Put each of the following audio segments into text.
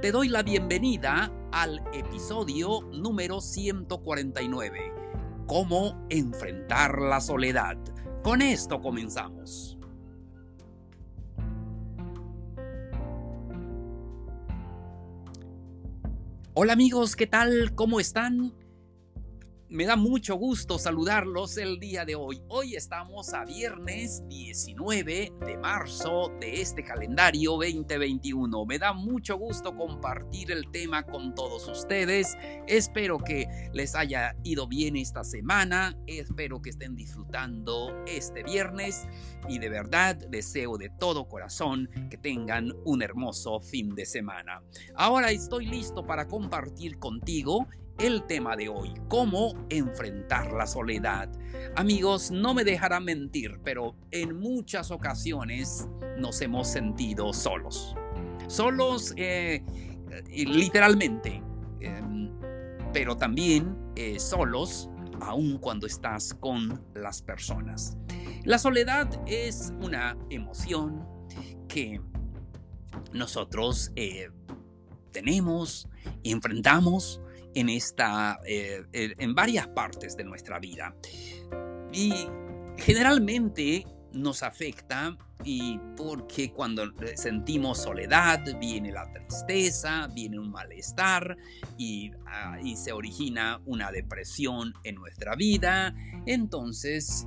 Te doy la bienvenida al episodio número 149. Cómo enfrentar la soledad. Con esto comenzamos. Hola amigos, ¿qué tal? ¿Cómo están? Me da mucho gusto saludarlos el día de hoy. Hoy estamos a viernes 19 de marzo de este calendario 2021. Me da mucho gusto compartir el tema con todos ustedes. Espero que les haya ido bien esta semana. Espero que estén disfrutando este viernes y de verdad deseo de todo corazón que tengan un hermoso fin de semana. Ahora estoy listo para compartir contigo el tema de hoy, cómo enfrentar la soledad. Amigos, no me dejarán mentir, pero en muchas ocasiones nos hemos sentido solos. Solos eh, literalmente, em, pero también eh, solos aun cuando estás con las personas. La soledad es una emoción que nosotros eh, tenemos enfrentamos en, esta, eh, en varias partes de nuestra vida. Y generalmente nos afecta y porque cuando sentimos soledad viene la tristeza, viene un malestar y, ah, se origina una depresión en nuestra vida. Entonces,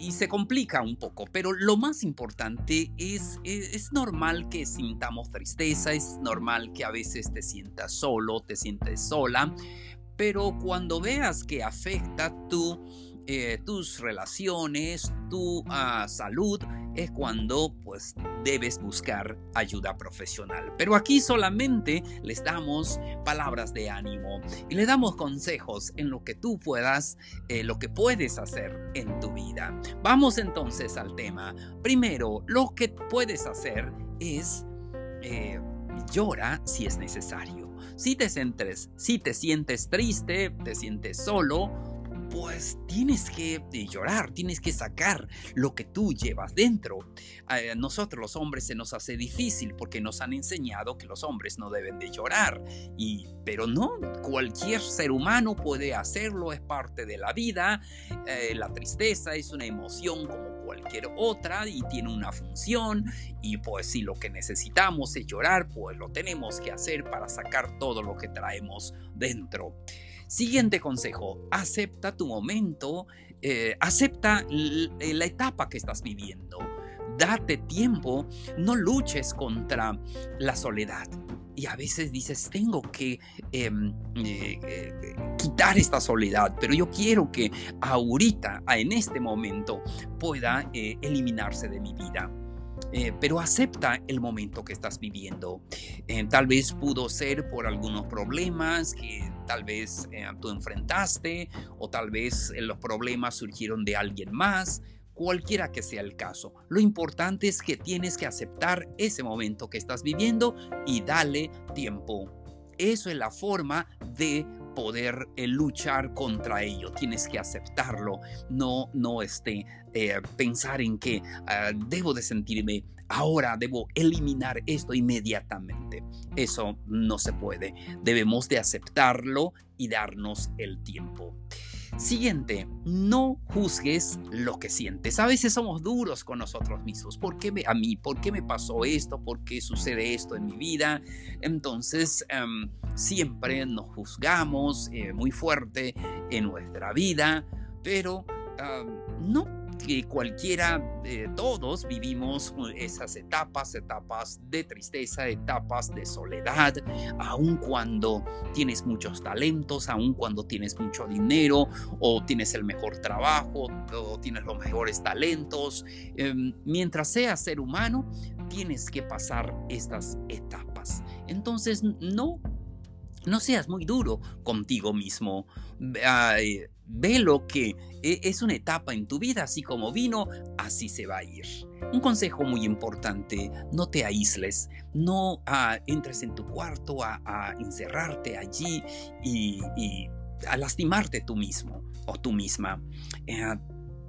y se complica un poco, pero lo más importante es, es, normal que sintamos tristeza, es normal que a veces te sientas solo, te sientes sola, pero cuando veas que afecta tu eh, tus relaciones, tu ah, salud, es cuando pues debes buscar ayuda profesional. Pero aquí solamente les damos palabras de ánimo y le damos consejos en lo que tú puedas, eh, lo que puedes hacer en tu vida. Vamos entonces al tema. Primero, lo que puedes hacer es eh, llora si es necesario. Si te sientes, si te sientes triste, te sientes solo, pues tienes que eh, llorar, tienes que sacar lo que tú llevas dentro. A nosotros los hombres se nos hace difícil porque nos han enseñado que los hombres no deben de llorar. Y, pero no, cualquier ser humano puede hacerlo, es parte de la vida. Eh, la tristeza es una emoción como cualquier otra y tiene una función. Y pues si lo que necesitamos es llorar, pues lo tenemos que hacer para sacar todo lo que traemos dentro. Siguiente consejo, acepta tu momento, eh, acepta eh, la etapa que estás viviendo. Date tiempo, no luches contra la soledad. Y a veces dices, tengo que em, eh, quitar esta soledad, pero yo quiero que ahorita, en este momento, pueda eliminarse de mi vida. Eh, pero acepta el momento que estás viviendo. Eh, tal vez pudo ser por algunos problemas que tal vez eh, tú enfrentaste o tal vez los problemas surgieron de alguien más, cualquiera que sea el caso. Lo importante es que tienes que aceptar ese momento que estás viviendo y dale tiempo. Eso es la forma de poder eh, luchar contra ello. Tienes que aceptarlo, no, no este, eh, pensar en que ah, debo de sentirme ahora, debo eliminar esto inmediatamente. Eso no se puede. Debemos de aceptarlo y darnos el tiempo. Siguiente, no juzgues lo que sientes. A veces somos duros con nosotros mismos. ¿Por qué me, a mí? ¿Por qué me pasó esto? ¿Por qué sucede esto en mi vida? Entonces, em, siempre nos juzgamos eh, muy fuerte en nuestra vida, pero no que cualquiera, de todos vivimos esas etapas, etapas de tristeza, etapas de soledad, aun cuando tienes muchos talentos, aun cuando tienes mucho dinero o tienes el mejor trabajo o tienes los mejores talentos. Em, mientras seas ser humano, tienes que pasar estas etapas. Entonces, no, no seas muy duro contigo mismo. Ve lo que e, es una etapa en tu vida, así como vino, así se va a ir. Un consejo muy importante, no te aísles, no ah, entres en tu cuarto a, encerrarte allí y, a lastimarte tú mismo o tú misma. Eh,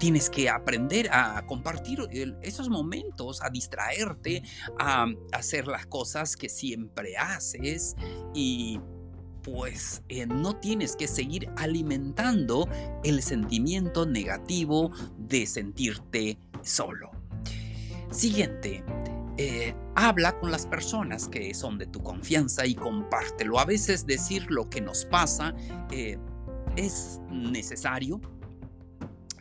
tienes que aprender a compartir esos momentos, a distraerte, a hacer las cosas que siempre haces y pues eh, no tienes que seguir alimentando el sentimiento negativo de sentirte solo. Siguiente, eh, habla con las personas que son de tu confianza y compártelo. A veces decir lo que nos pasa eh, es necesario.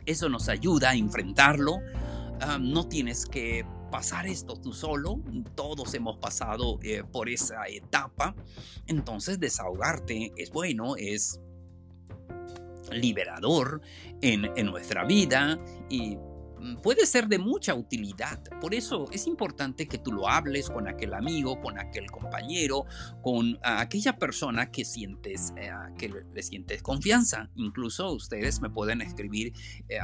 Eso nos ayuda a enfrentarlo. Ah, no tienes que pasar esto tú solo, todos hemos pasado eh, por esa etapa, entonces desahogarte es bueno, es liberador en, en nuestra vida y puede ser de mucha utilidad. Por eso es importante que tú lo hables con aquel amigo, con aquel compañero, con aquella persona que sientes, eh, que le sientes confianza. Incluso ustedes me pueden escribir eh,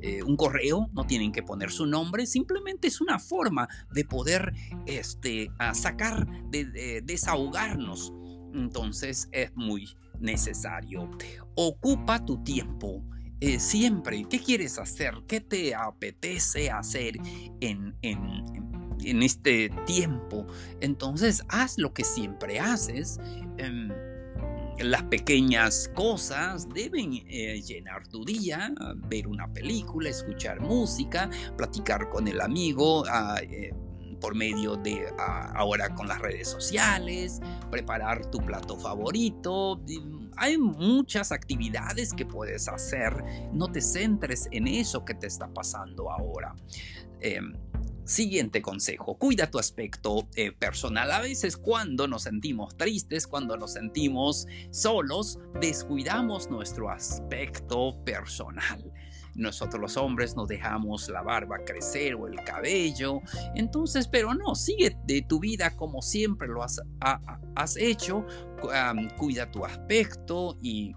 eh, un correo, no tienen que poner su nombre, simplemente es una forma de poder este, sacar, de desahogarnos. Entonces es muy necesario. Ocupa tu tiempo eh, siempre, ¿qué quieres hacer? ¿Qué te apetece hacer en, en, este tiempo? Entonces, haz lo que siempre haces. Em, las pequeñas cosas deben eh, llenar tu día, ver una película, escuchar música, platicar con el amigo, ah, eh, por medio de ahora con las redes sociales, preparar tu plato favorito. Hay muchas actividades que puedes hacer. No te centres en eso que te está pasando ahora. Em, siguiente consejo, cuida tu aspecto eh, personal. A veces cuando nos sentimos tristes, cuando nos sentimos solos, descuidamos nuestro aspecto personal. Nosotros los hombres nos dejamos la barba crecer o el cabello. Entonces, pero no, sigue de tu vida como siempre lo has, hecho. cuida tu aspecto y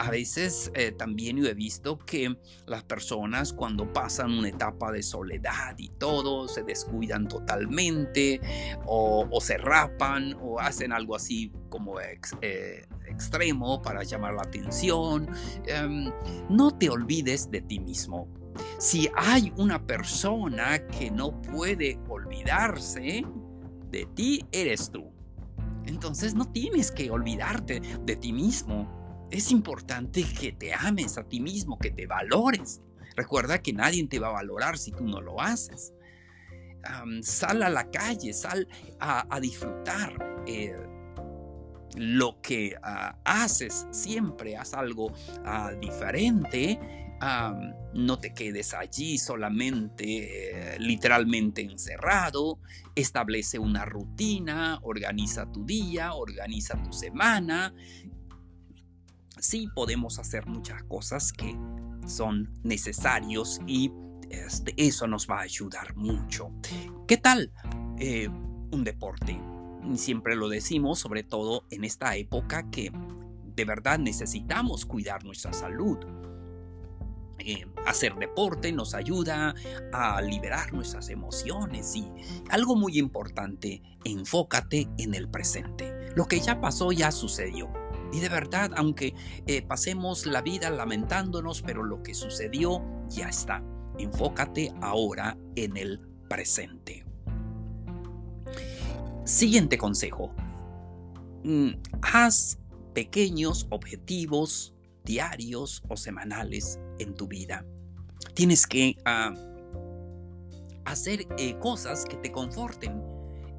a veces eh, también yo he visto que las personas cuando pasan una etapa de soledad y todo, se descuidan totalmente o, se rapan o hacen algo así como eh, extremo para llamar la atención. Em, no te olvides de ti mismo. Si hay una persona que no puede olvidarse de ti, eres tú. Entonces no tienes que olvidarte de ti mismo es importante que te ames a ti mismo, que te valores. Recuerda que nadie te va a valorar si tú no lo haces. sal a la calle, sal a, disfrutar. Eh, lo que ah, haces siempre, haz algo ah, diferente. no te quedes allí solamente, eh, literalmente encerrado. Establece una rutina, organiza tu día, organiza tu semana sí podemos hacer muchas cosas que son necesarios y este, eso nos va a ayudar mucho. ¿Qué tal eh, un deporte? Siempre lo decimos, sobre todo en esta época que de verdad necesitamos cuidar nuestra salud. Eh, hacer deporte nos ayuda a liberar nuestras emociones y algo muy importante, enfócate en el presente. Lo que ya pasó ya sucedió. Y de verdad, aunque eh, pasemos la vida lamentándonos, pero lo que sucedió ya está. Enfócate ahora en el presente. Siguiente consejo. Mm, haz pequeños objetivos diarios o semanales en tu vida. Tienes que ah, hacer eh, cosas que te conforten.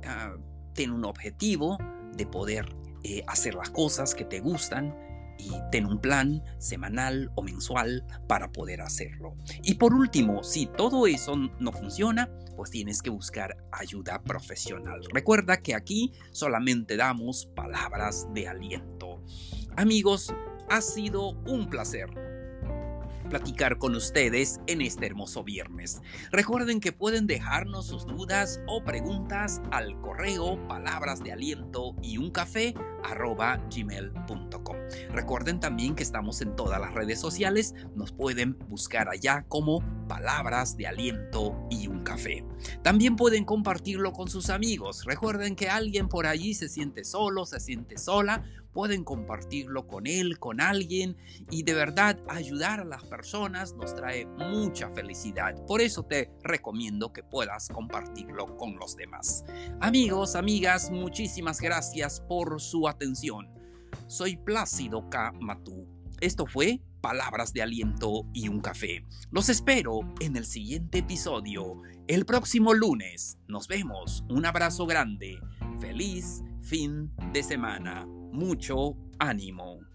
Ah, ten un objetivo de poder eh, hacer las cosas que te gustan y ten un plan semanal o mensual para poder hacerlo. Y por último, si todo eso no funciona, pues tienes que buscar ayuda profesional. Recuerda que aquí solamente damos palabras de aliento. Amigos, ha sido un placer. Platicar con ustedes en este hermoso viernes. Recuerden que pueden dejarnos sus dudas o preguntas al correo palabras y un café. Recuerden también que estamos en todas las redes sociales, nos pueden buscar allá como palabras de aliento y un café. También pueden compartirlo con sus amigos. Recuerden que alguien por allí se siente solo, se siente sola, pueden compartirlo con él, con alguien y de verdad ayudar a las personas nos trae mucha felicidad. Por eso te recomiendo que puedas compartirlo con los demás. Amigos, amigas, muchísimas gracias por su atención. Soy Plácido K. Matú. Esto fue Palabras de Aliento y un Café. Los espero en el siguiente episodio, el próximo lunes. Nos vemos. Un abrazo grande. Feliz fin de semana. Mucho ánimo.